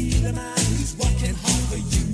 Be the man who's working hard for you.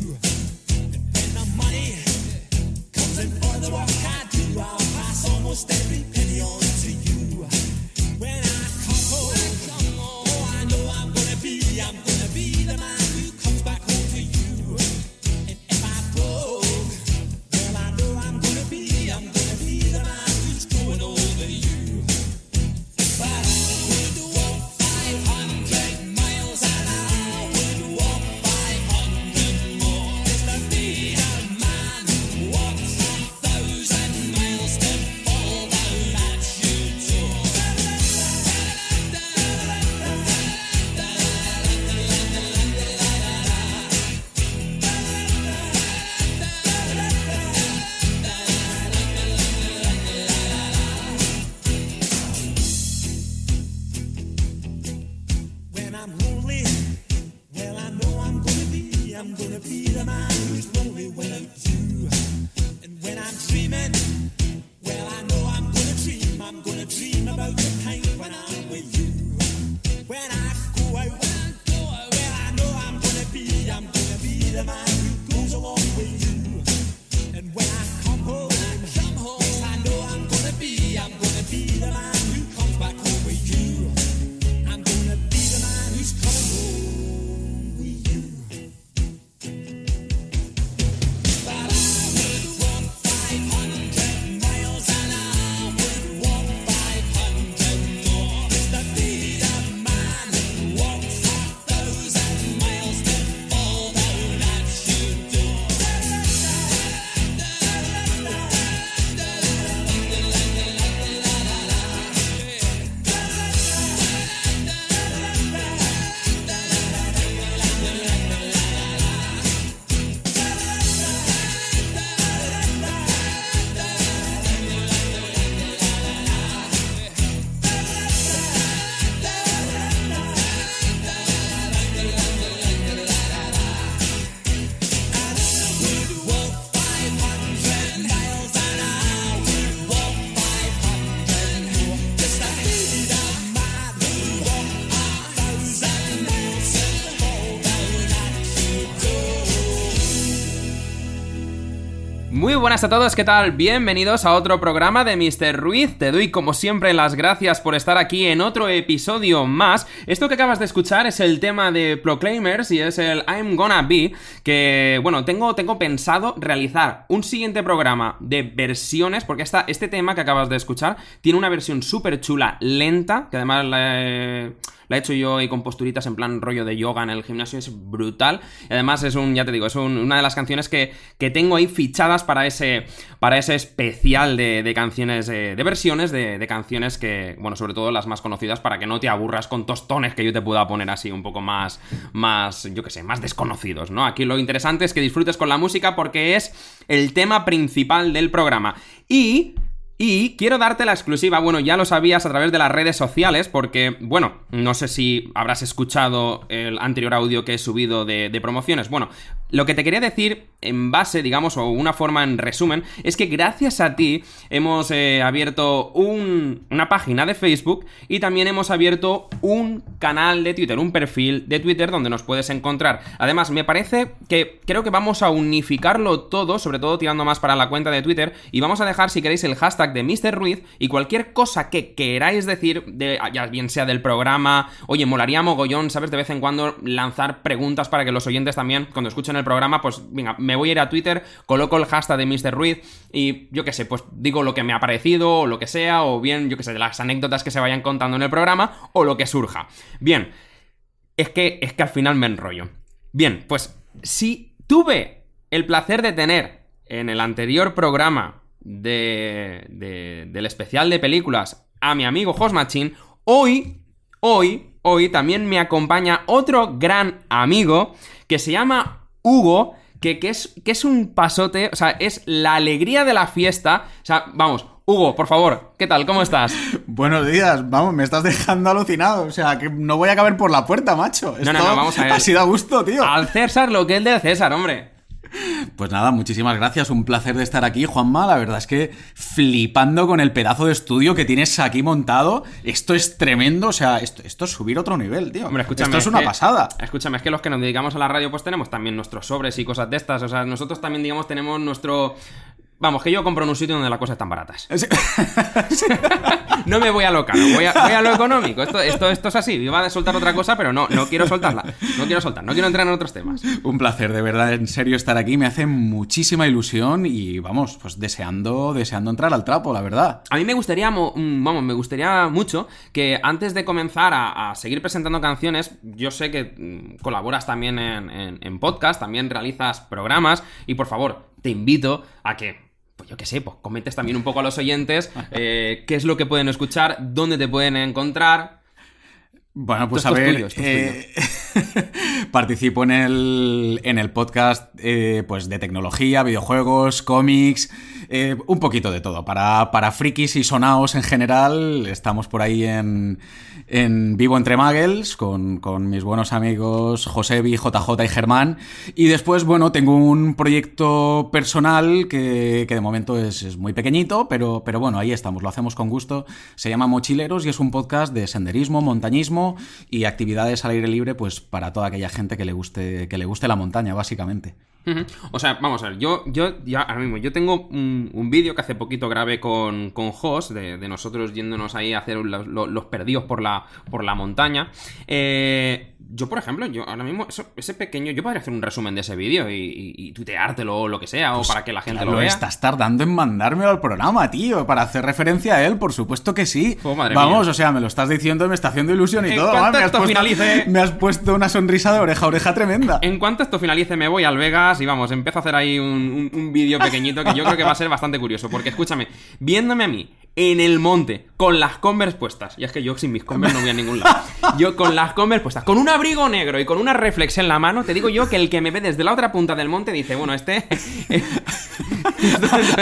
Buenas a todos, ¿qué tal? Bienvenidos a otro programa de Mr. Ruiz. Te doy como siempre las gracias por estar aquí en otro episodio más. Esto que acabas de escuchar es el tema de Proclaimers y es el I'm Gonna Be, que bueno, tengo, tengo pensado realizar un siguiente programa de versiones, porque esta, este tema que acabas de escuchar tiene una versión súper chula, lenta, que además la he... Hecho yo y con posturitas en plan rollo de yoga en el gimnasio, es brutal. Y además es un, ya te digo, es un- una de las canciones que, que tengo ahí fichadas para ese, para ese especial de, canciones, eh, de versiones de, de canciones que, bueno, sobre todo las más conocidas para que no te aburras con tostones que yo te pueda poner así un poco más, más, yo qué sé, más desconocidos, ¿no? Aquí lo interesante es que disfrutes con la música porque es el tema principal del programa. Y y quiero darte la exclusiva, bueno, ya lo sabías a través de las redes sociales, porque, bueno, no sé si habrás escuchado el anterior audio que he subido de, de promociones. Bueno, lo que te quería decir en base, digamos, o una forma en resumen, es que gracias a ti hemos eh, abierto un- una página de Facebook y también hemos abierto un canal de Twitter, un perfil de Twitter donde nos puedes encontrar. Además, me parece que creo que vamos a unificarlo todo, sobre todo tirando más para la cuenta de Twitter, y vamos a dejar, si queréis, el hashtag de Mr. Ruiz y cualquier cosa que queráis decir, de, ya bien sea del programa, oye, molaría mogollón, ¿sabes? De vez en cuando lanzar preguntas para que los oyentes también, cuando escuchen el programa, pues venga, me voy a ir a Twitter, coloco el hashtag de Mr. Ruiz y yo qué sé, pues digo lo que me ha parecido o lo que sea, o bien, yo qué sé, de las anécdotas que se vayan contando en el programa o lo que surja. Bien, es que, es que al final me enrollo. Bien, pues si tuve el placer de tener en el anterior programa de, de- del especial de películas a mi amigo Jos Machín, hoy, hoy, hoy también me acompaña otro gran amigo que se llama Hugo, que, que es, que es un pasote, o sea, es la alegría de la fiesta. O sea, vamos, Hugo, por favor, ¿qué tal? ¿Cómo estás? Buenos días, vamos, me estás dejando alucinado. O sea, que no voy a caber por la puerta, macho. No, no, no, vamos a ver. Ha sido a gusto, tío. Al César lo que es del César, hombre. Pues nada, muchísimas gracias. Un placer de estar aquí, Juanma. La verdad es que flipando con el pedazo de estudio que tienes aquí montado. Esto es tremendo. O sea, esto, esto es subir otro nivel, tío. Hombre, escúchame. Esto es una que- pasada. Escúchame, es que los que nos dedicamos a la radio, pues tenemos también nuestros sobres y cosas de estas. O sea, nosotros también, digamos, tenemos nuestro. Vamos, que yo compro en un sitio donde las cosas están baratas. No me voy a lo caro, voy a, voy a lo económico. Esto, esto, esto es así. Iba a soltar otra cosa, pero no, no quiero soltarla. No quiero soltar, no quiero entrar en otros temas. Un placer, de verdad, en serio, estar aquí. Me hace muchísima ilusión y vamos, pues deseando, deseando entrar al trapo, la verdad. A mí me gustaría, mm, vamos, me gustaría mucho que antes de comenzar a, a seguir presentando canciones, yo sé que mm, colaboras también en, en- en podcast, también realizas programas y por favor, te invito a que, pues yo qué sé, pues comentes también un poco a los oyentes eh, qué es lo que pueden escuchar, dónde te pueden encontrar. Bueno, pues Esto a ver, tuyo, eh, participo en el, en el podcast eh, pues de tecnología, videojuegos, cómics, eh, un poquito de todo. Para, para frikis y sonaos en general, estamos por ahí en, en Vivo Entre Muggles con, con mis buenos amigos Josebi, JJ y Germán. Y después, bueno, tengo un proyecto personal que, que de momento es, es muy pequeñito, pero, pero bueno, ahí estamos, lo hacemos con gusto. Se llama Mochileros y es un podcast de senderismo, montañismo y actividades al aire libre, pues para toda aquella gente que le guste, que le guste la montaña, básicamente. O sea, vamos a ver, yo, yo ya ahora mismo, yo tengo un, vídeo que hace poquito grabé con, con Jos, de, de nosotros yéndonos ahí a hacer los- los perdidos por la, por la montaña. Eh, yo, por ejemplo, yo ahora mismo, eso- ese pequeño, yo podría hacer un resumen de ese vídeo y, y, y tuiteártelo o lo que sea, o para que la gente Claro, lo vea. estás tardando en mandármelo al programa, tío, para hacer referencia a él, por supuesto que sí. Oh, madre Vamos, mía. o sea, me lo estás diciendo y me está haciendo ilusión y En todo. cuanto ¿va? me, has esto puesto, finalice- me has puesto una sonrisa de oreja a oreja tremenda. En cuanto esto finalice, me voy al Vegas y vamos, empiezo a hacer ahí un, un- un vídeo pequeñito que yo creo que va a ser bastante curioso. Porque escúchame, viéndome a mí en el monte con las Converse puestas, y es que yo sin mis Converse no voy a ningún lado. Yo con las Converse puestas, con un abrigo negro y con una reflex en la mano, te digo yo que el que me ve desde la otra punta del monte dice, bueno, este.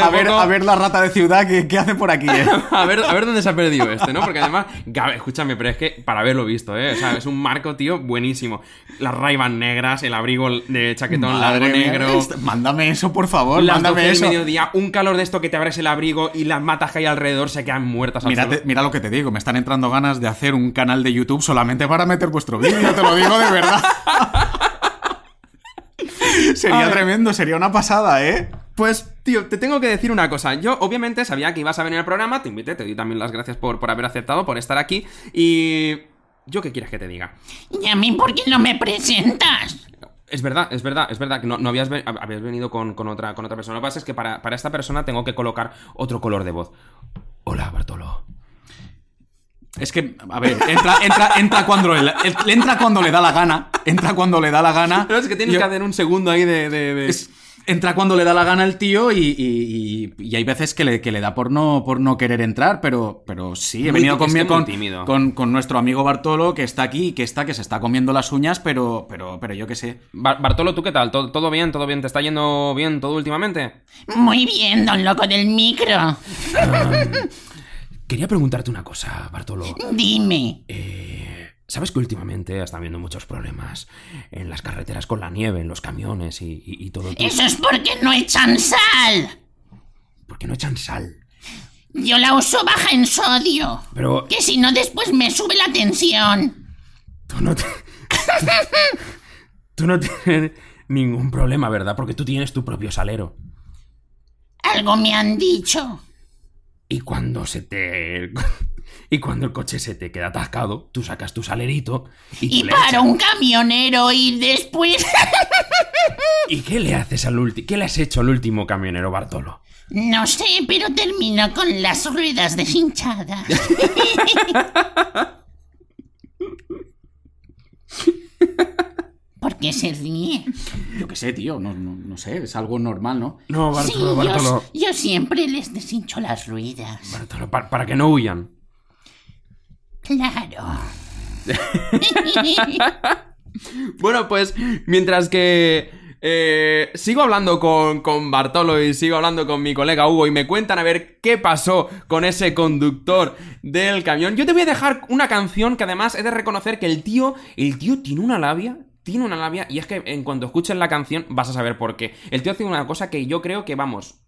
A ver, a ver la rata de ciudad que, que hace por aquí, eh. A ver, a ver dónde se ha perdido este, ¿no? Porque además, Gabe, escúchame, pero es que para haberlo visto, ¿eh? O sea, es un marco, tío, buenísimo. Las Ray-Ban negras, el abrigo de chaquetón largo negro. Mándame eso, por favor, Las mándame 12 del eso. mediodía, un calor de esto que te abres el abrigo y las matas que hay alrededor se quedan muertas suelo. mira lo que te digo, me están entrando ganas de hacer un canal de YouTube solamente para meter vuestro vídeo, te lo digo de verdad. sería tremendo, sería una pasada, ¿eh? Pues, tío, te tengo que decir una cosa. Yo, obviamente, sabía que ibas a venir al programa, te invité, te doy también las gracias por, por haber aceptado, por estar aquí. Y. ¿Yo qué quieres que te diga? ¿Y a mí por qué no me presentas? Es verdad, es verdad, es verdad que no, no habías, habías venido con, con otra, con otra persona. Lo que pasa es que para, para esta persona tengo que colocar otro color de voz. Hola, Bartolo. Es que, a ver, entra, entra, entra, cuando le, entra cuando le da la gana, entra cuando le da la gana. Pero es que tienes Yo- que hacer un segundo ahí de. de- de- es- entra cuando le da la gana el tío y, y- y- y hay veces que le, que le da por no, por no querer entrar, pero, pero sí, he Muy venido es con, con, muy tímido. con, con nuestro amigo Bartolo, que está aquí, que está, que se está comiendo las uñas, pero, pero, pero yo qué sé. Bar- Bartolo, ¿tú qué tal? ¿Todo, ¿Todo bien? ¿Todo bien? ¿Te está yendo bien todo últimamente? Muy bien, don loco del micro. Quería preguntarte una cosa, Bartolo. Dime. Eh, ¿Sabes que últimamente están habiendo muchos problemas en las carreteras con la nieve, en los camiones y, y- y todo? Eso es porque no echan sal. ¿Por qué no echan sal? Yo la uso baja en sodio. Pero Que si no después me sube la tensión. tú no te... tú no tienes ningún problema, ¿verdad? Porque tú tienes tu propio salero. Algo me han dicho. Y cuando se te... Y cuando el coche se te queda atascado, tú sacas tu salerito y, Y le para echas. un camionero y después... ¿Y qué le haces al último? ¿Qué le has hecho al último camionero Bartolo? No sé, pero termino con las ruedas deshinchadas. ¿Por qué se ríe? Yo qué sé, tío, no, no, no sé, es algo normal, ¿no? No, Sí, Bartolo, Bartolo. yo, yo siempre les deshincho las ruedas. Bartolo, pa- para que no huyan. Claro. Bueno, pues mientras que eh, sigo hablando con, con Bartolo y sigo hablando con mi colega Hugo y me cuentan a ver qué pasó con ese conductor del camión, yo te voy a dejar una canción que además he de reconocer que el tío, el tío tiene una labia. Tiene una labia y es que en cuanto escuches la canción vas a saber por qué. El tío hace una cosa que yo creo que, vamos,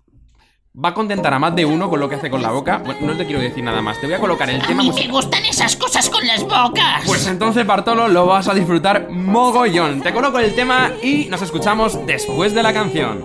va a contentar a más de uno con lo que hace con la boca. Bueno, no te quiero decir nada más. Te voy a colocar el A tema mí me gustan esas cosas con las bocas. Pues entonces, Bartolo, lo vas a disfrutar mogollón. Te coloco el tema y nos escuchamos después de la canción.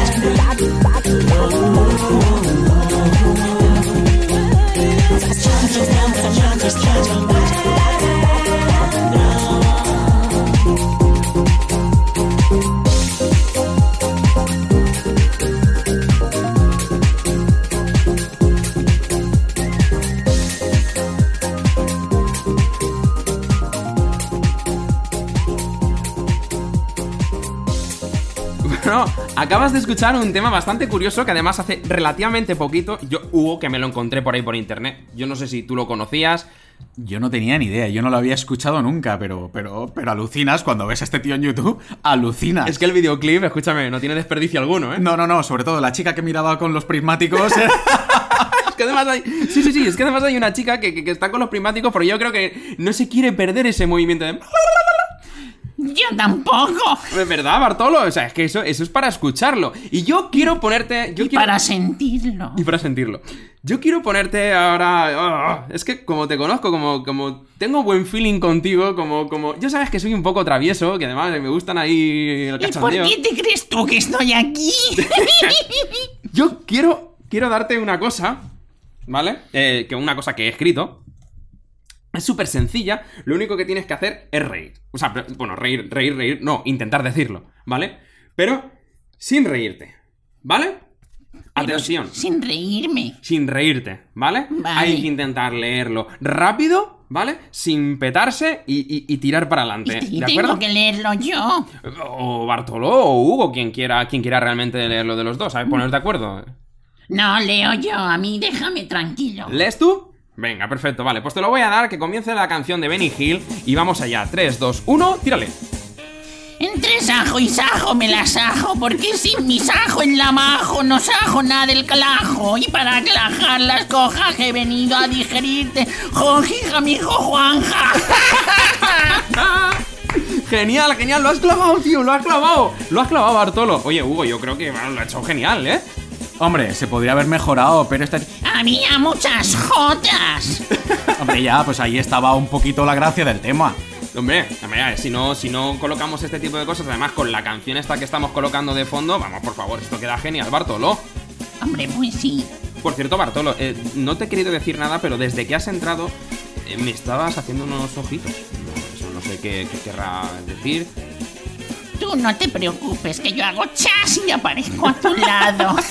Acabas de escuchar un tema bastante curioso que además hace relativamente poquito, yo Hugo, que me lo encontré por ahí por internet. Yo no sé si tú lo conocías. Yo no tenía ni idea, yo no lo había escuchado nunca, pero, pero, pero alucinas cuando ves a este tío en YouTube, alucinas. Es que el videoclip, escúchame, no tiene desperdicio alguno, ¿eh? No, no, no, sobre todo la chica que miraba con los prismáticos. eh, Es que además hay. Sí, sí, sí, es que además hay una chica que, que- que está con los prismáticos, pero yo creo que no se quiere perder ese movimiento de. Yo tampoco. ¿Es verdad, Bartolo? O sea, es que eso, eso es para escucharlo. Y yo quiero ponerte. Yo Y quiero... para sentirlo. Y para sentirlo. Yo quiero ponerte ahora. ah, es que como te conozco, como, como tengo buen feeling contigo, como, como. Ya sabes que soy un poco travieso, que además me gustan ahí el ¿Y por qué te crees tú que estoy aquí? Yo quiero. Quiero darte una cosa. ¿Vale? Eh, que una cosa que he escrito. Es súper sencilla. Lo único que tienes que hacer es reír. O sea, bueno, reír, reír, reír. No, intentar decirlo. ¿Vale? Pero sin reírte. ¿Vale? Atención. Sin reírme. sin reírte, ¿vale? Vale. Hay que intentar leerlo rápido, ¿vale? Sin petarse y, y- y tirar para adelante. y ¿De tengo acuerdo? que leerlo yo. O Bartoló o Hugo, quien quiera, quien quiera realmente leerlo de los dos, ¿sabes? Poner de acuerdo. No, leo yo. A mí déjame tranquilo. ¿Lees tú? Venga, perfecto, vale. Pues te lo voy a dar, que comience la canción de Benny Hill y vamos allá. 3, 2, 1, tírale. Entre sajo y sajo me la sajo, porque sin mi sajo en la majo no sajo nada del calajo. Y para clajar las cojas he venido a digerirte, jojija, mijo Juanja. Genial, genial, lo has clavado, tío, lo has clavado. Lo has clavado, Bartolo. Oye, Hugo, yo creo que bueno, lo ha hecho genial, ¿eh? Hombre, se podría haber mejorado, pero esta... Había muchas jotas. Hombre, ya, pues ahí estaba un poquito la gracia del tema. Hombre, hombre, si no, si no colocamos este tipo de cosas, además con la canción esta que estamos colocando de fondo, vamos, por favor, esto queda genial, Bartolo. Hombre, pues sí. Por cierto, Bartolo, eh, no te he querido decir nada, pero desde que has entrado eh, me estabas haciendo unos ojitos. No, eso no sé qué, qué querrá decir. Tú no te preocupes, que yo hago chas y aparezco a tu lado.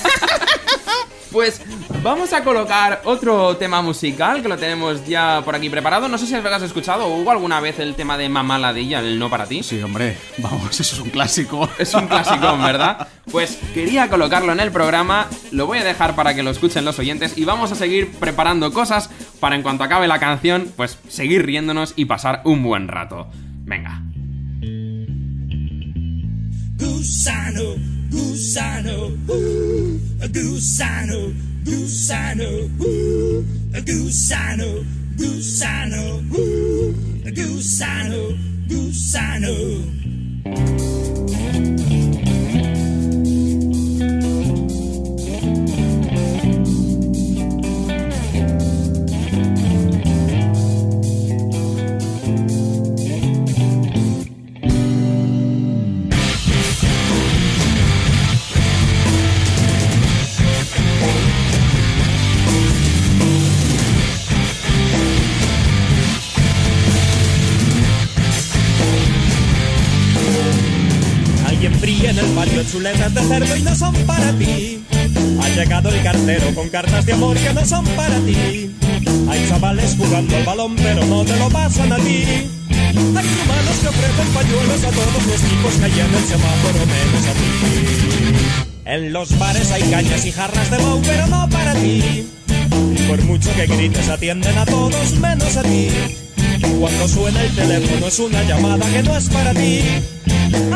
Pues vamos a colocar otro tema musical que lo tenemos ya por aquí preparado. No sé si has escuchado o hubo alguna vez el tema de Mamá Ladilla, el no para ti. Sí, hombre, vamos, eso es un clásico. Es un clásico, ¿verdad? Pues quería colocarlo en el programa, lo voy a dejar para que lo escuchen los oyentes y vamos a seguir preparando cosas para en cuanto acabe la canción, pues seguir riéndonos y pasar un buen rato. Venga. Gusano, gusano, uh, a gusano, gusano, uh, a gusano, gusano, uh, a gusano, gusano. Chuletas de cerdo y no son para ti. Ha llegado el cartero con cartas de amor que no son para ti. Hay chavales jugando al balón pero no te lo pasan a ti. Hay humanos que ofrecen pañuelos a todos los tipos que hay en el semáforo menos a ti. En los bares hay cañas y jarras de mau pero no para ti. Y por mucho que grites atienden a todos menos a ti. Cuando suena el teléfono es una llamada que no es para ti.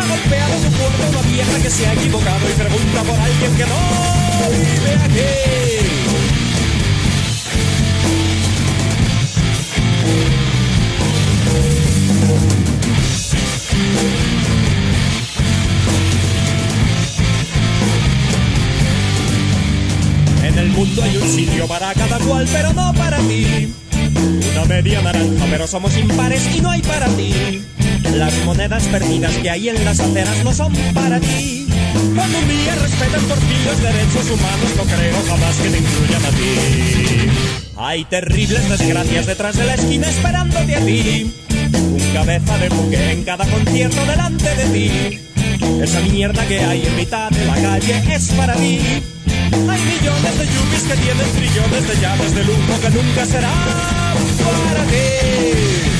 Golpeado su puerta una vieja que se ha equivocado y pregunta por alguien que no vive aquí. En el mundo hay un sitio para cada cual, pero no para ti. Una media naranja, pero somos impares y no hay para ti. Las monedas perdidas que hay en las aceras no son para ti. Cuando un día ti los derechos humanos, no creo jamás que te incluyan a ti. Hay terribles desgracias detrás de la esquina esperándote a ti. Un cabeza de buque en cada concierto delante de ti. Esa mierda que hay en mitad de la calle es para ti. Hay millones de yuppies que tienen trillones de llaves de lujo que nunca serán para ti.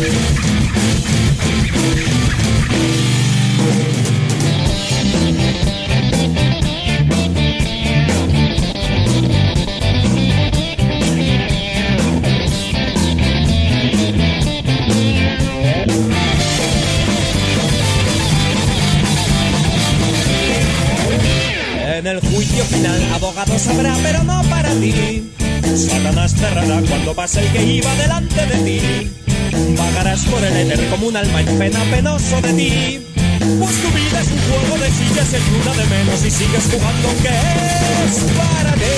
En el juicio final, abogado sabrá, pero no para ti. Satanás cerrará cuando pase el que iba delante de ti. Vagarás por el éter como un alma en pena penoso de ti. Pues tu vida es un juego de sillas en una de menos y sigues jugando que es para ti.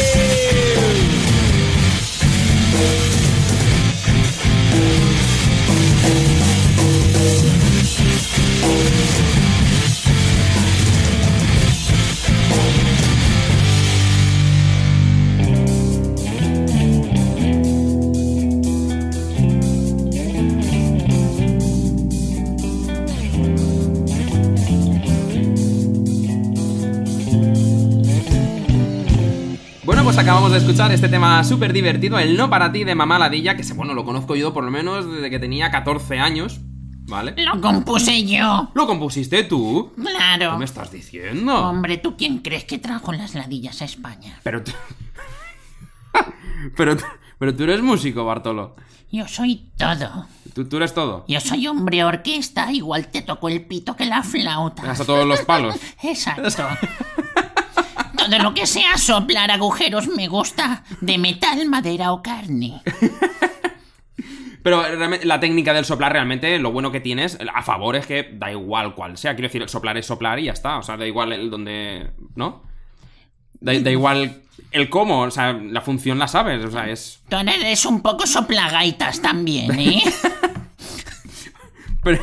Acabamos de escuchar este tema súper divertido, el No para ti de Mamá Ladilla, que bueno, lo conozco yo por lo menos desde que tenía 14 años, ¿vale? Lo compuse yo. ¿Lo compusiste tú? ¿Qué Claro. me estás diciendo? Hombre, ¿tú quién crees que trajo las ladillas a España? Pero tú... pero, tú- pero tú eres músico, Bartolo. Yo soy todo. Tú, tú eres todo. Yo soy hombre orquesta, igual te toco el pito que la flauta. Hasta todos los palos. Exacto. Todo lo que sea soplar agujeros me gusta, de metal, madera o carne. Pero la técnica del soplar realmente, lo bueno que tienes, a favor es que da igual cual sea. Quiero decir, el soplar es soplar y ya está. O sea, da igual el donde... ¿No? Da, da igual el cómo, o sea, la función la sabes. O sea, es... Tú eres un poco soplagaitas también, ¿eh? Pero,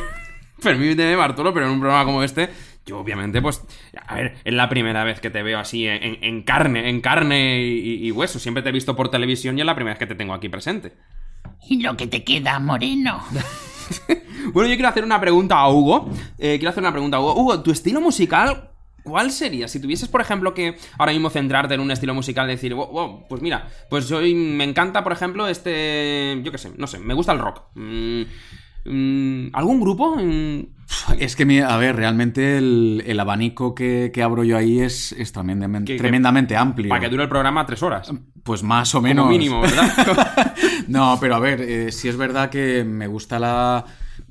permíteme, Bartolo, pero en un programa como este, yo obviamente, pues, a ver, es la primera vez que te veo así en, carne, en carne y, y hueso. Siempre te he visto por televisión y es la primera vez que te tengo aquí presente. Y lo que te queda, moreno. Bueno, yo quiero hacer una pregunta a Hugo. Eh, quiero hacer una pregunta a Hugo. Hugo, ¿tu estilo musical cuál sería? Si tuvieses, por ejemplo, que ahora mismo centrarte en un estilo musical, decir, "Wow, wow, pues mira, pues hoy me encanta, por ejemplo, este. Yo qué sé, no sé, me gusta el rock. Mm, ¿Algún grupo? Mm, Es que, mi- a ver, realmente el, el abanico que, que abro yo ahí es, es tremendamente, Que- que- tremendamente amplio. para que dure el programa tres horas. Pues más o menos. Como mínimo, ¿verdad? no, pero a ver, eh, sí es verdad que me gusta la.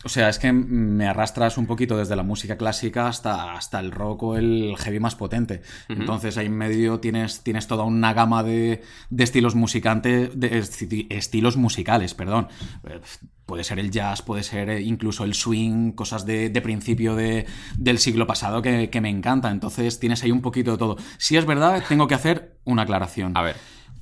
O sea, es que me arrastras un poquito desde la música clásica hasta, hasta el rock o el heavy más potente. Entonces ahí en medio tienes, tienes toda una gama de, de estilos musicantes, de esti- estilos musicales, perdón. Eh, Puede ser el jazz, puede ser eh, incluso el swing, cosas de, de principio de- del siglo pasado que, que me encanta. Entonces tienes ahí un poquito de todo. Si es verdad, tengo que hacer una aclaración. A ver.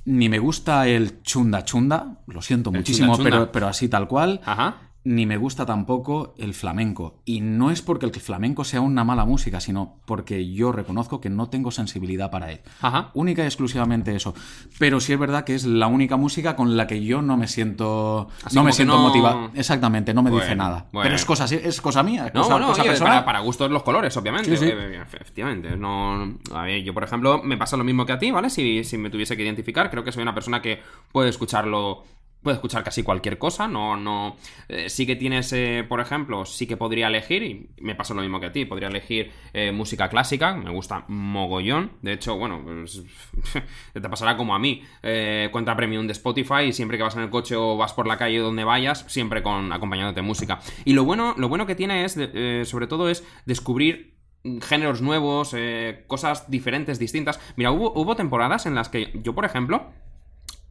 Ni me gusta el chunda chunda, lo siento El muchísimo, chunda chunda. Pero, pero así tal cual. Ajá. Ni me gusta tampoco el flamenco. Y no es porque el flamenco sea una mala música, sino porque yo reconozco que no tengo sensibilidad para él. Ajá. Única y exclusivamente eso. Pero sí es verdad que es la única música con la que yo no me siento. Así no me siento no- motivado. Exactamente, no me dice nada. bueno. Pero es cosa, es cosa mía, es No, cosa, no, cosa oye, para, para gustos los colores, obviamente. Sí, sí. Eh, Efectivamente. No, a ver, yo, por ejemplo, me pasa lo mismo que a ti, ¿vale? Si, si me tuviese que identificar, creo que soy una persona que puede escucharlo. Puede escuchar casi cualquier cosa, no, no. eh, sí que tienes, eh, por ejemplo, sí que podría elegir, y me pasa lo mismo que a ti, podría elegir eh, música clásica, me gusta mogollón. De hecho, bueno, pues, te pasará como a mí. Eh, cuenta premium de Spotify y siempre que vas en el coche o vas por la calle donde vayas, siempre con acompañándote música. Y lo bueno, lo bueno que tiene es, sobre todo, es descubrir géneros nuevos, cosas diferentes, distintas. Mira, hubo, hubo temporadas en las que yo, por ejemplo,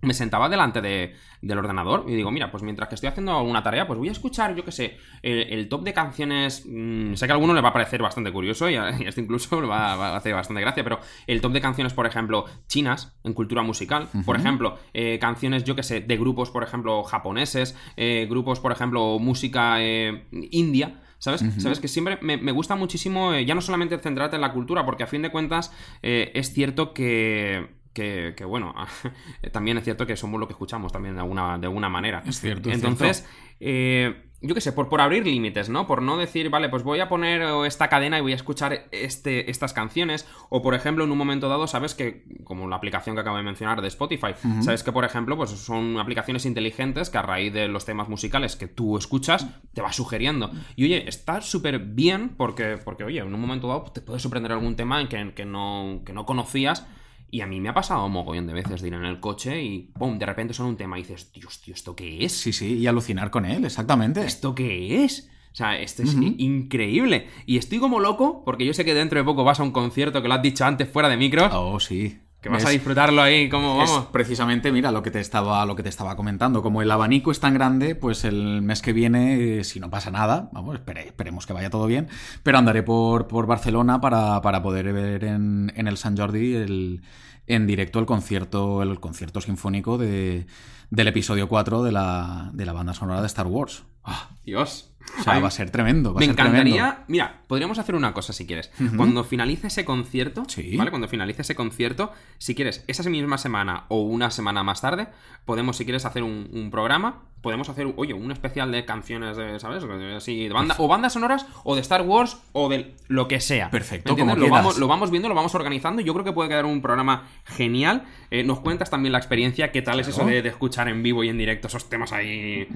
me sentaba delante de- del ordenador y digo, mira, pues mientras que estoy haciendo alguna tarea, pues voy a escuchar, yo qué sé, el, el top de canciones. mm, sé que a alguno le va a parecer bastante curioso y a, y a este incluso le va, va a hacer bastante gracia, pero el top de canciones, por ejemplo, chinas en cultura musical, por ejemplo, eh, canciones, yo qué sé, de grupos, por ejemplo, japoneses, eh, grupos, por ejemplo, música eh, india. ¿Sabes? ¿Sabes? Que siempre me, me gusta muchísimo, ya no solamente centrarte en la cultura, porque a fin de cuentas es cierto que, que, que, bueno, también es cierto que somos lo que escuchamos también de alguna, de alguna manera. Es cierto, es Entonces, eh, yo qué sé, por, por abrir límites, ¿no? Por no decir, vale, pues voy a poner eh, esta cadena y voy a escuchar este, estas canciones. O, por ejemplo, en un momento dado, sabes que, como la aplicación que acabo de mencionar de Spotify, sabes que, por ejemplo, pues son aplicaciones inteligentes que a raíz de los temas musicales que tú escuchas, te va sugiriendo. Y oye, está súper bien porque, porque, oye, en un momento dado te puede sorprender algún tema en que, que no, que no conocías. Y a mí me ha pasado un mogollón de veces de ir en el coche y ¡pum! De repente suena un tema y dices, Dios, tío, ¿esto qué es? Sí, sí, y alucinar con él, exactamente. ¿Esto qué es? O sea, esto es increíble. Y estoy como loco, porque yo sé que dentro de poco vas a un concierto que lo has dicho antes fuera de micros. Oh, sí. Que vas Es- a disfrutarlo ahí, como Es vamos. precisamente, mira, lo que te estaba, lo que te estaba comentando. Como el abanico es tan grande, pues el mes que viene, eh, si no pasa nada, vamos, espere- esperemos que vaya todo bien, pero andaré por, por Barcelona para, para poder ver en, en el San Jordi el, en directo el concierto, el concierto sinfónico de, del episodio 4 de la, de la banda sonora de Star Wars. Ah, Dios. O sea, Ay, va a ser tremendo. Va Me a ser encantaría. tremendo. Mira, podríamos hacer una cosa si quieres. Cuando finalice ese concierto, Sí. ¿vale? Cuando finalice ese concierto, si quieres, esa misma semana o una semana más tarde, podemos, si quieres, hacer un, un programa. Podemos hacer, oye, un especial de canciones de, ¿sabes? Así, de banda, o bandas sonoras, o de Star Wars, o de lo que sea. Perfecto, lo, vamos, lo vamos viendo, lo vamos organizando. Yo creo que puede quedar un programa genial. Eh, nos cuentas también la experiencia. ¿Qué tal es eso de, de escuchar en vivo y en directo esos temas ahí?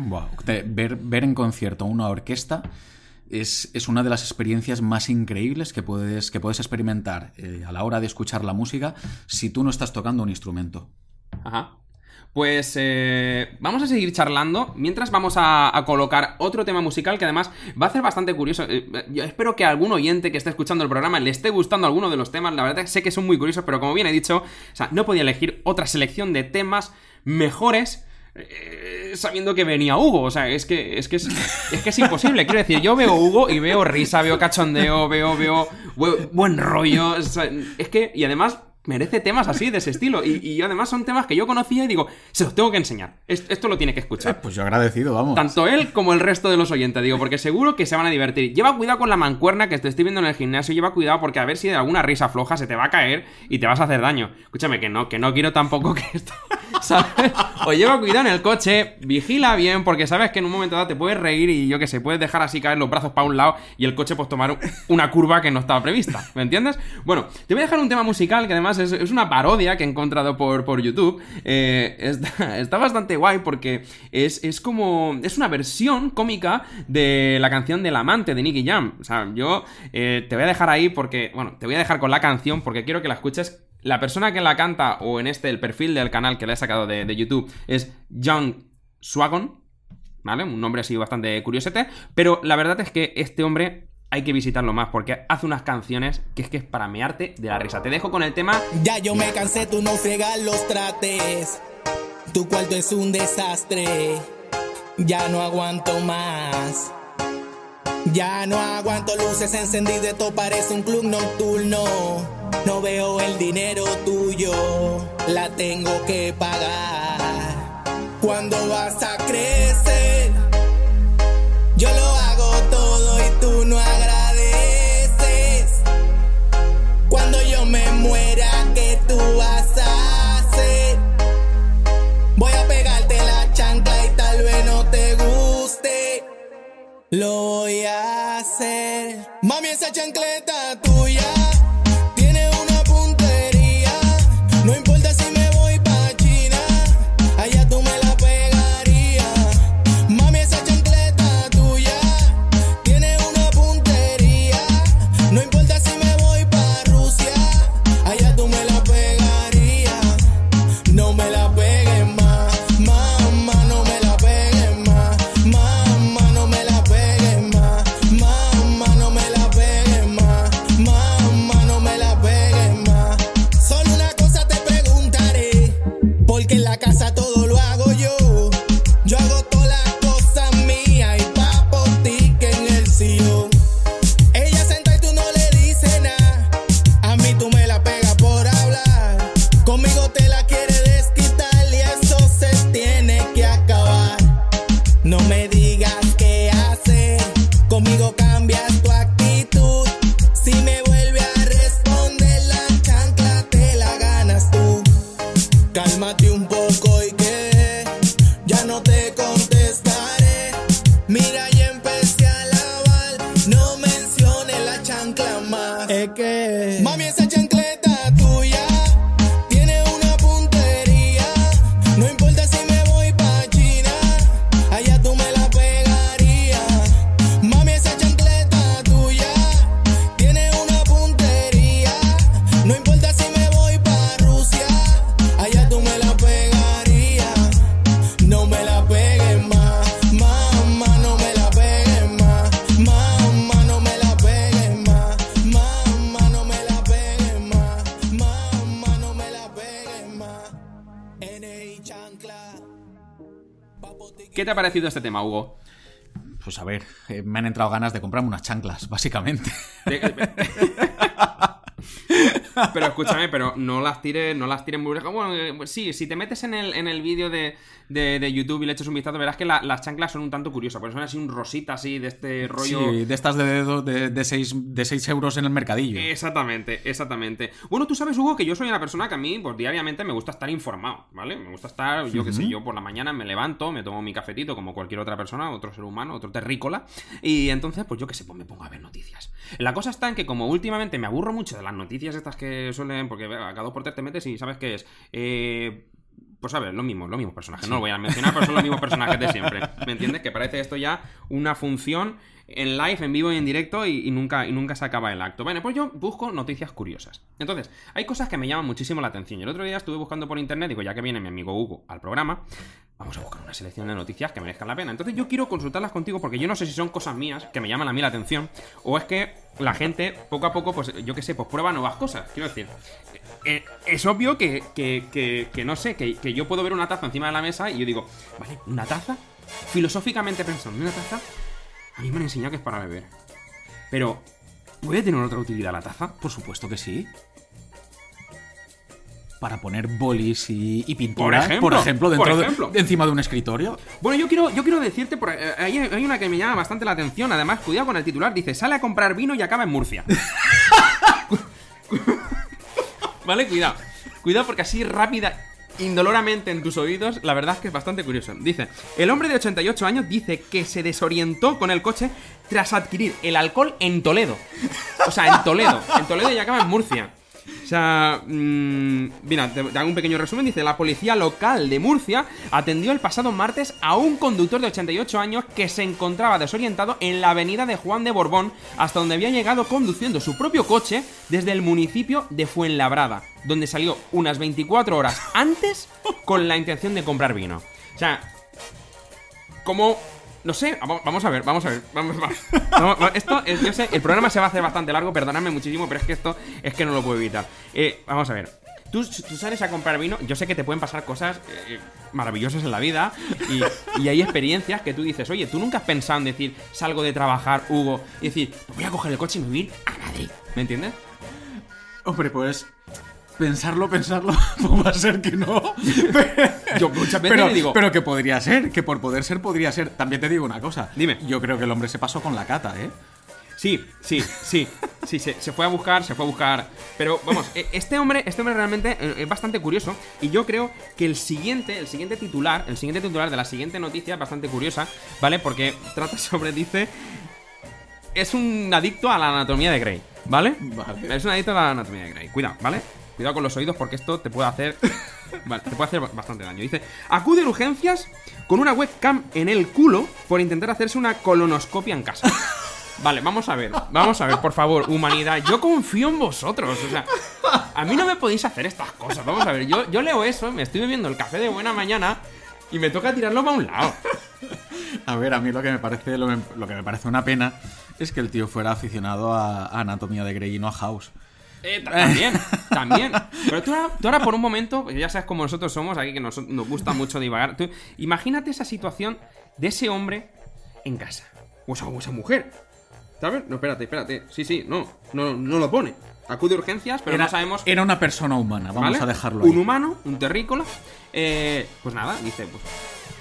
Te- ver, ver en concierto una orquesta es, es una de las experiencias más increíbles que puedes, que puedes experimentar eh, a la hora de escuchar la música si tú no estás tocando un instrumento. Ajá. Pues eh, vamos a seguir charlando mientras vamos a, colocar otro tema musical que además va a ser bastante curioso. Eh, yo espero que algún oyente que esté escuchando el programa le esté gustando alguno de los temas. La verdad sé que son muy curiosos, pero como bien he dicho, o sea, no podía elegir otra selección de temas mejores. Eh, sabiendo que venía Hugo, o sea, es que es que es, que es imposible. Quiero decir, yo veo Hugo y veo risa, veo cachondeo, veo veo bu- buen rollo. es que y además merece temas así, de ese estilo. Y, y además son temas que yo conocía y digo, se los tengo que enseñar. Es- Esto lo tiene que escuchar. Pues yo agradecido, vamos. Tanto él como el resto de los oyentes, digo, porque seguro que se van a divertir. Lleva cuidado con la mancuerna que te estoy viendo en el gimnasio, lleva cuidado porque a ver si de alguna risa floja se te va a caer y te vas a hacer daño. Escúchame, que no, que no quiero tampoco que esto. ¿Sabes? O lleva cuidado en el coche, vigila bien, porque sabes que en un momento dado te puedes reír y yo que sé, puedes dejar así caer los brazos para un lado y el coche pues tomar una curva que no estaba prevista. ¿Me entiendes? Bueno, te voy a dejar un tema musical que además es, una parodia que he encontrado por, por YouTube. Eh, está, bastante guay porque es, es como. Es una versión cómica de la canción del amante de Nicky Jam. O sea, yo eh, te voy a dejar ahí porque. Bueno, te voy a dejar con la canción porque quiero que la escuches. La persona que la canta, o en este, el perfil del canal que le he sacado de, de YouTube, es Young Swagon. ¿Vale? Un nombre así bastante curiosete. Pero la verdad es que este hombre hay que visitarlo más porque hace unas canciones que es que es para mearte de la risa. Te dejo con el tema Ya yo me cansé, tú no fregas los trates. Tu cuarto es un desastre. Ya no aguanto más. Ya no aguanto luces encendidas, esto parece un club nocturno. No veo el dinero tuyo, la tengo que pagar. ¿Cuándo vas a crecer? Lo voy a hacer. Mami, esa chancleta tuya digas qué hacer. Conmigo cambias tu te ha parecido este tema, Hugo? Pues a ver, eh, me han entrado ganas de comprarme unas chanclas, básicamente. Pero escúchame, pero no las tires, no las tires muy lejos. Bueno, sí, si te metes en el, en el vídeo de, de- de YouTube y le echas un vistazo, verás que la- las chanclas son un tanto curiosas, porque son así un rosita así de este rollo. Sí, de estas de dedo de, de 6 de seis euros en el mercadillo. Exactamente, exactamente. Bueno, tú sabes, Hugo, que yo soy una persona que a mí, pues diariamente me gusta estar informado, ¿vale? Me gusta estar, yo qué sé, yo por la mañana me levanto, me tomo mi cafetito como cualquier otra persona, otro ser humano, otro terrícola, y entonces, pues yo qué sé, pues me pongo a ver noticias. La cosa está en que como últimamente me aburro mucho de las noticias estas que suelen, porque a cada dos por tres te metes y sabes qué es. Eh, pues a ver, lo mismo, los mismos personajes. No lo voy a mencionar, pero son los mismos personajes de siempre. ¿Me entiendes? Que parece esto ya una función en live, en vivo y en directo y, nunca, y nunca se acaba el acto. Bueno, pues yo busco noticias curiosas. Entonces, hay cosas que me llaman muchísimo la atención. Y el otro día estuve buscando por internet, digo, ya que viene mi amigo Hugo al programa, vamos a buscar una selección de noticias que merezcan la pena. Entonces yo quiero consultarlas contigo porque yo no sé si son cosas mías que me llaman a mí la atención o es que la gente poco a poco, pues yo qué sé, pues prueba nuevas cosas. Quiero decir, eh, es obvio que, que, que- que no sé, que, que yo puedo ver una taza encima de la mesa y yo digo, vale, ¿una taza? Filosóficamente pensando, ¿una taza? A mí me han enseñado que es para beber. Pero, ¿puede tener otra utilidad la taza? Por supuesto que sí. Para poner bolis y, y pintura, Por ejemplo, por ejemplo, por dentro de- ejemplo. de- encima de un escritorio. Bueno, yo quiero, yo quiero decirte, por, eh, hay, hay una que me llama bastante la atención, además, cuidado con el titular, dice, sale a comprar vino y acaba en Murcia. vale, cuidado. Cuidado porque así rápida, indoloramente en tus oídos, la verdad es que es bastante curioso. Dice, el hombre de 88 años dice que se desorientó con el coche tras adquirir el alcohol en Toledo. O sea, en Toledo. En Toledo y acaba en Murcia. Sea, mm, mira, te, te hago un pequeño resumen. Dice, la policía local de Murcia atendió el pasado martes a un conductor de 88 años que se encontraba desorientado en la avenida de Juan de Borbón, hasta donde había llegado conduciendo su propio coche desde el municipio de Fuenlabrada, donde salió unas 24 horas antes con la intención de comprar vino. O sea, como... No sé, vamos, a ver, vamos a ver, vamos, vamos. Vamos, Esto, es, yo sé, el programa se va a hacer bastante largo, perdonadme muchísimo, pero es que esto es que no lo puedo evitar. Eh, vamos a ver, tú, sales a comprar vino, yo sé que te pueden pasar cosas eh, maravillosas en la vida y, hay experiencias que tú dices, oye, tú nunca has pensado en decir, salgo de trabajar, Hugo, y decir, "Pues voy a coger el coche y me a ir a Madrid, ¿me entiendes? Hombre, pues. Pensarlo, pensarlo, pues va a ser que no. Yo muchas veces pero, le digo, pero que podría ser, que por poder ser, podría ser. También te digo una cosa. Dime. Yo creo que el hombre se pasó con la cata, ¿eh? Sí, sí, sí, sí, se, se fue a buscar, se fue a buscar. Pero vamos, e- este hombre, este hombre realmente eh, es bastante curioso. Y yo creo que el siguiente, el siguiente titular, el siguiente titular de la siguiente noticia es bastante curiosa, ¿vale? Porque trata sobre, dice. Es un adicto a la anatomía de Grey, ¿vale? Vale. Es un adicto a la anatomía de Grey. Cuidado, ¿vale? Cuidado con los oídos porque esto te puede hacer. Vale, te puede hacer bastante daño. Dice: acude a urgencias con una webcam en el culo por intentar hacerse una colonoscopia en casa. Vale, vamos a ver, vamos a ver, por favor, humanidad. Yo confío en vosotros, o sea, a mí no me podéis hacer estas cosas. Vamos a ver, yo, yo leo eso, me estoy bebiendo el café de buena mañana y me toca tirarlo para un lado. A ver, a mí lo que me parece, lo, me- lo que me parece una pena es que el tío fuera aficionado a, a Anatomía de Grey y no a House. Eh, ta- también, también. Pero tú ahora, tú ahora por un momento, ya sabes cómo nosotros somos, aquí que nos, nos gusta mucho divagar. Tú, imagínate esa situación de ese hombre en casa. O esa, o esa mujer. ¿Sabes? No, espérate, espérate. Sí, sí, no, no, no lo pone. Acude a urgencias, pero era, no sabemos. era una persona humana, vamos ¿vale? a dejarlo ahí. Un humano, un terrícola. eh, pues nada, dice, pues,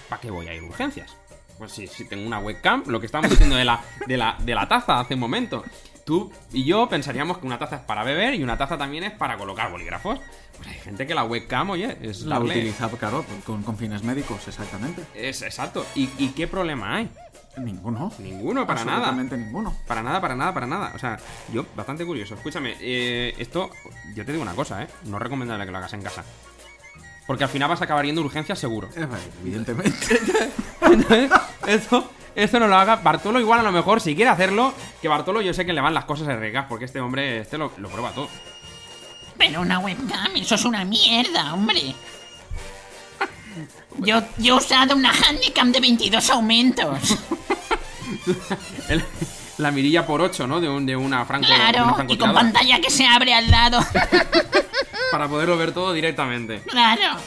¿para qué voy a ir a urgencias? Pues si, si tengo una webcam, lo que estábamos diciendo de la, de, la, de la taza hace un momento. Tú y yo pensaríamos que una taza es para beber y una taza también es para colocar bolígrafos. Pues hay gente que la webcam, oye, es La darle- utiliza, claro, con, con fines médicos, exactamente. Es exacto. ¿Y, y qué problema hay? Ninguno. Ninguno, para nada. Absolutamente ninguno. Para nada, para nada, para nada. O sea, yo bastante curioso. Escúchame, eh, esto, yo te digo una cosa, ¿eh? No es recomendable que lo hagas en casa. Porque al final vas a acabar yendo urgencias seguro. Eh, Evidentemente. Entonces, eso, eso no lo haga. Bartolo igual a lo mejor, si quiere hacerlo, que Bartolo yo sé que le van las cosas ricas, porque este hombre, este lo, lo prueba todo. Pero una webcam, eso es una mierda, hombre. Yo, yo he usado una handicam de 22 aumentos. El- la mirilla por 8, ¿no? De, un- de una franco. de una Claro, y con francotiradora, pantalla que se abre al lado. Para poderlo ver todo directamente. Claro.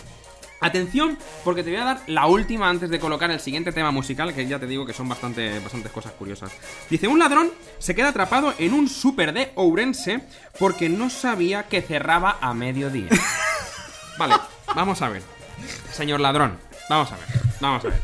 Atención, porque te voy a dar la última antes de colocar el siguiente tema musical, que ya te digo que son bastante, bastantes cosas curiosas. Dice, un ladrón se queda atrapado en un súper de Ourense porque no sabía que cerraba a mediodía. Vale, vamos a ver. Señor ladrón, vamos a ver, vamos a ver.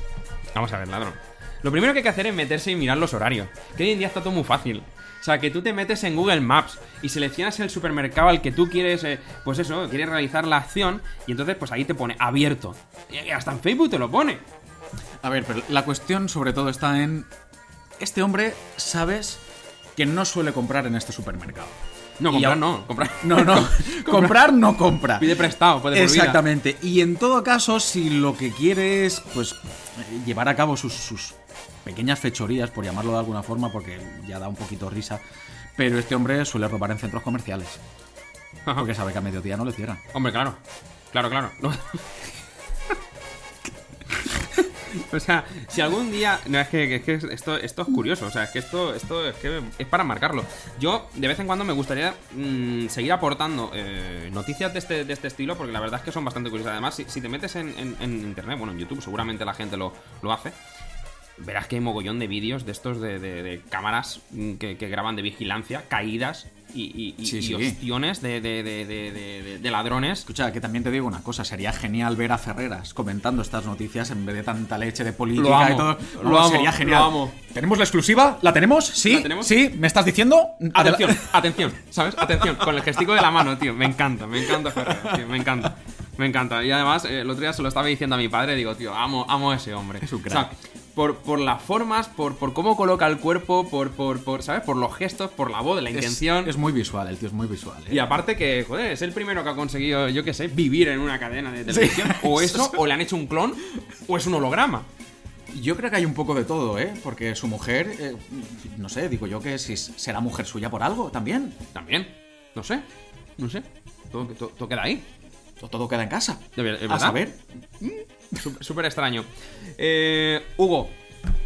Vamos a ver, ladrón. Lo primero que hay que hacer es meterse y mirar los horarios. Que hoy en día está todo muy fácil. O sea, que tú te metes en Google Maps y seleccionas el supermercado al que tú quieres, eh, pues eso, quieres realizar la acción y entonces pues ahí te pone abierto. Y hasta en Facebook te lo pone. A ver, pero la cuestión sobre todo está en... Este hombre, sabes que no suele comprar en este supermercado. No, comprar no, comprar. No, no, comprar no compra. Pide prestado, puede por vida. Exactamente. Y en todo caso, si lo que quiere es, pues, llevar a cabo sus, sus pequeñas fechorías, por llamarlo de alguna forma, porque ya da un poquito risa, pero este hombre suele robar en centros comerciales. Porque sabe que a mediodía no le cierran. Hombre, claro. Claro, claro. No. o sea, si algún día. No, es que, es que esto, esto es curioso. O sea, es que esto, esto es que es para marcarlo. Yo, de vez en cuando, me gustaría mm, seguir aportando eh, noticias de este, de este estilo, porque la verdad es que son bastante curiosas. Además, si, si te metes en, en- en internet, bueno, en YouTube, seguramente la gente lo, lo hace. Verás que hay mogollón de vídeos de estos de, de- de cámaras mm, que, que graban de vigilancia, caídas y, y, y- Sí, y sí. ostiones de, ladrones. Escucha, que también te digo una cosa, sería genial ver a Ferreras comentando estas noticias en vez de tanta leche de política Lo amo, y todo. lo amo, sería genial. lo amo. ¿Tenemos la exclusiva? ¿La tenemos? ¿Sí? ¿La tenemos? ¿Sí? ¿Me estás diciendo? Atención, atención, ¿sabes? Atención, con el gestico de la mano, tío. Me encanta, me encanta Ferreras, tío, me encanta. Me encanta. Y además, eh, el otro día se lo estaba diciendo a mi padre, digo, tío, amo, amo a ese hombre. Es un O sea, por, por las formas, por, por cómo coloca el cuerpo, por, por, por, ¿sabes? Por los gestos, por la voz, la intención. es muy visual, el tío es muy visual. ¿eh? Y aparte que, joder, es el primero que ha conseguido, yo qué sé, vivir en una cadena de televisión. O eso, o le han hecho un clon, o es un holograma. Yo creo que hay un poco de todo, ¿eh? Porque su mujer, eh, no sé, digo yo que si será mujer suya por algo también. También. No sé. No sé. Todo, todo- todo queda ahí. Todo queda en casa. De ver- ¿es A saber. Sú- Súper extraño. Eh, Hugo,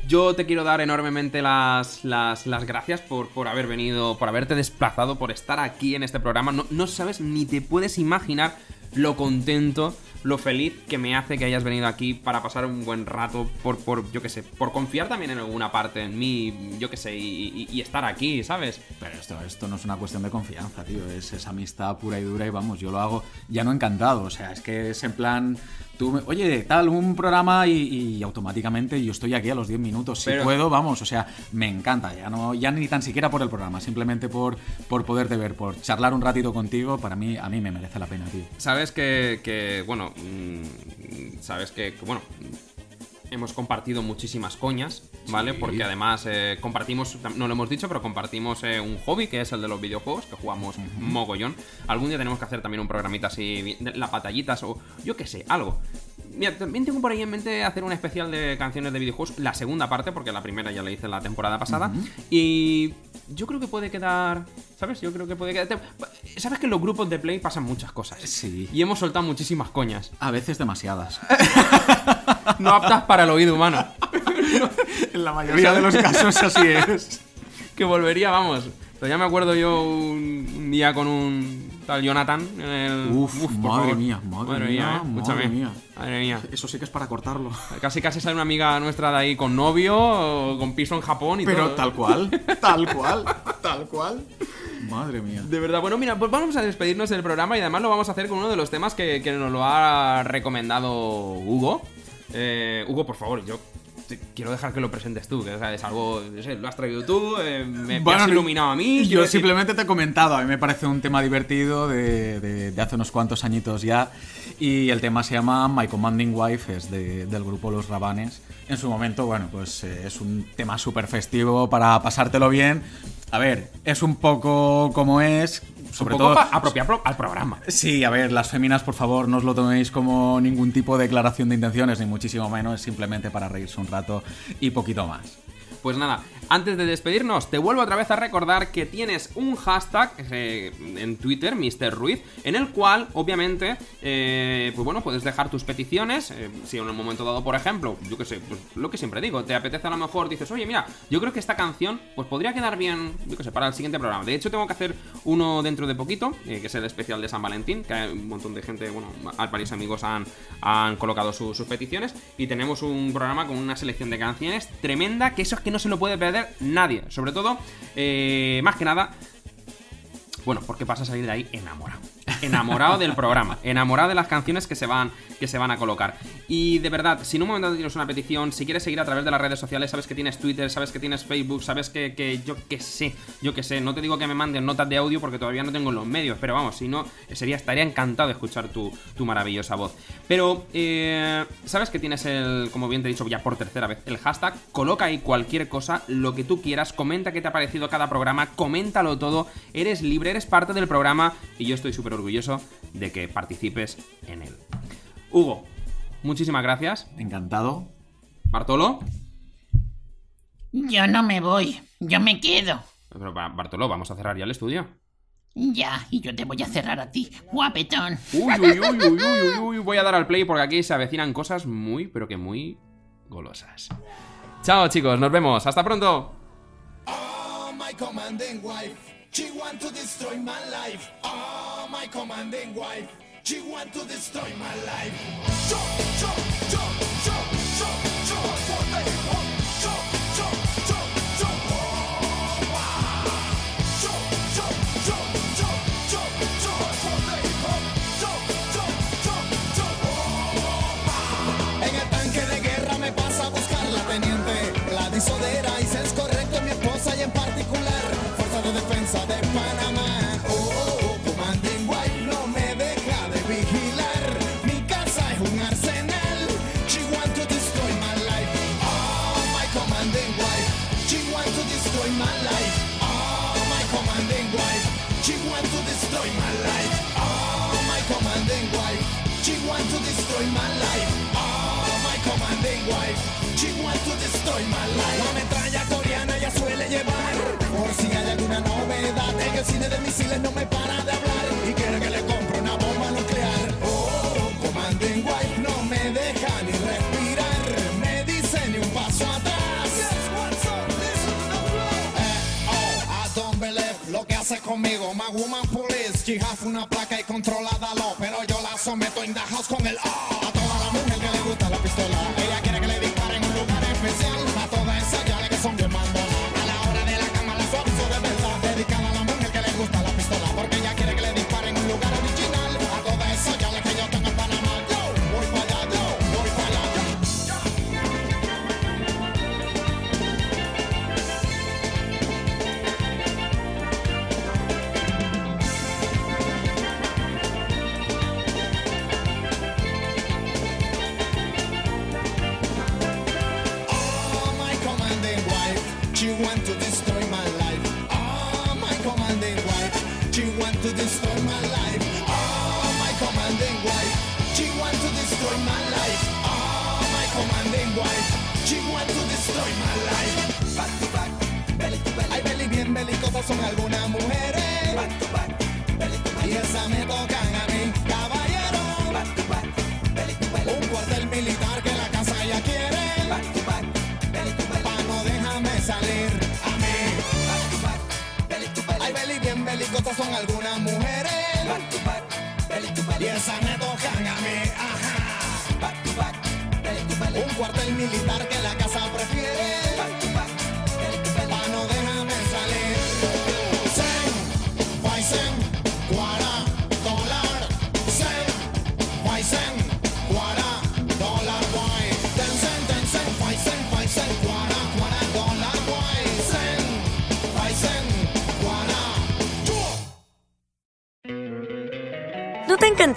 yo te quiero dar enormemente las, las, las gracias por, por haber venido, por haberte desplazado, por estar aquí en este programa. No, no sabes ni te puedes imaginar lo contento, lo feliz que me hace que hayas venido aquí para pasar un buen rato, por, por yo qué sé, por confiar también en alguna parte en mí, yo qué sé, y, estar aquí, ¿sabes? Pero esto, esto no es una cuestión de confianza, tío. Es esa amistad pura y dura y vamos, yo lo hago ya no encantado. O sea, es que es en plan, tú, me- oye, tal, un programa y, y automáticamente yo estoy aquí a los 10 minutos. Si Pero- puedo, vamos, o sea, me encanta. Ya no, ya ni tan siquiera por el programa, simplemente por, por poderte ver, por charlar un ratito contigo, para mí, a mí me merece la pena, tío. Sabes que, que, bueno, mm, sabes que, bueno, hemos compartido muchísimas coñas, ¿vale? Sí. Porque además eh, compartimos, no lo hemos dicho, pero compartimos eh, un hobby que es el de los videojuegos, que jugamos mogollón. Algún día tenemos que hacer también un programita así, las batallitas o yo qué sé, algo. Mira, también tengo por ahí en mente hacer un especial de canciones de videojuegos, la segunda parte, porque la primera ya la hice la temporada pasada. Y yo creo que puede quedar, ¿sabes? Yo creo que puede quedar... ¿Sabes que en los grupos de Play pasan muchas cosas? Sí. Y hemos soltado muchísimas coñas. A veces demasiadas. No aptas para el oído humano. en la mayoría de los casos así es. Que volvería, vamos. Todavía me acuerdo yo un, un día con un tal Jonathan. en el- Uf, por madre mía, madre mía, ¿eh? Escúchame. madre mía. Madre mía. Eso sí que es para cortarlo. Casi casi sale una amiga nuestra de ahí con novio, o con piso en Japón y Pero todo. tal cual, tal cual, tal cual. Madre mía. De verdad, bueno, mira, pues vamos a despedirnos del programa y además lo vamos a hacer con uno de los temas que, que nos lo ha recomendado Hugo. Eh, Hugo, por favor, yo te- quiero dejar que lo presentes tú, que es algo, no sé, lo has traído tú, eh, me, me has iluminado a mí. Yo decir- simplemente te he comentado, a mí me parece un tema divertido de, de- de hace unos cuantos añitos ya. Y el tema se llama My Commanding Wife, es de- del grupo Los Rabanes. En su momento, bueno, pues eh, es un tema súper festivo para pasártelo bien. A ver, es un poco como es, sobre todo... apropiar pro- al programa. Sí, a ver, las féminas, por favor, no os lo toméis como ningún tipo de declaración de intenciones, ni muchísimo menos, es simplemente para reírse un rato y poquito más. Pues nada, antes de despedirnos, te vuelvo otra vez a recordar que tienes un hashtag eh, en Twitter, Mr. Ruiz, en el cual, obviamente, eh, pues bueno, puedes dejar tus peticiones. eh, si en un momento dado, por ejemplo, yo que sé, pues lo que siempre digo, te apetece a lo mejor, dices, oye, mira, yo creo que esta canción, pues podría quedar bien, yo que sé, para el siguiente programa. De hecho, tengo que hacer uno dentro de poquito, que es el especial de San Valentín, que hay un montón de gente, bueno, varios amigos han, han colocado su- sus peticiones. Y tenemos un programa con una selección de canciones tremenda, que eso es que no se lo puede perder nadie. Sobre todo, eh, más que nada, bueno, porque vas a salir de ahí enamorado. Enamorado del programa, enamorado de las canciones que se van que se van a colocar. Y de verdad, si en un momento tienes una petición, si quieres seguir a través de las redes sociales, sabes que tienes Twitter, sabes que tienes Facebook, sabes que, que yo que sé, yo que sé, no te digo que me manden notas de audio porque todavía no tengo los medios, pero vamos, si no, sería, estaría encantado de escuchar tu, tu maravillosa voz. Pero, eh, sabes que tienes el, como bien te he dicho ya por tercera vez, el hashtag, coloca ahí cualquier cosa, lo que tú quieras, comenta qué te ha parecido cada programa, coméntalo todo, eres libre, eres parte del programa y yo estoy súper orgulloso de que participes en él. Hugo, muchísimas gracias. Encantado. Bartolo. Yo no me voy, yo me quedo. Pero Ba- Bartolo, vamos a cerrar ya el estudio. Ya, y yo te voy a cerrar a ti, guapetón. Uy, uy, uy, uy, uy, uy, uy, voy a dar al play porque aquí se avecinan cosas muy, pero que muy golosas. Chao chicos, nos vemos, hasta pronto. Oh, my commanding wife. She want to destroy my life. Oh, my commanding wife. She want to destroy my life. En el tanque de guerra me pasa a buscar la teniente. Gladys Odera y es correcto mi esposa y en de Defensa de Panamá. Oh, oh, oh, commanding wife no me deja de vigilar. Mi casa es un arsenal. She want to destroy my life Oh, my commanding wife She want to destroy my life el cine de misiles no me para de hablar Y quiere que le compre una bomba nuclear Oh, commanding wife no me deja ni respirar Me dice ni un paso atrás Eh, oh, I don't believe lo que hace conmigo. My woman police, have una placa y controladalo. Pero yo la someto in the house con el oh. A toda la mujer que le gusta la pistola. Esas me tocan ajá. Back to back, belly to belly. Un cuartel militar que la casa prefiere.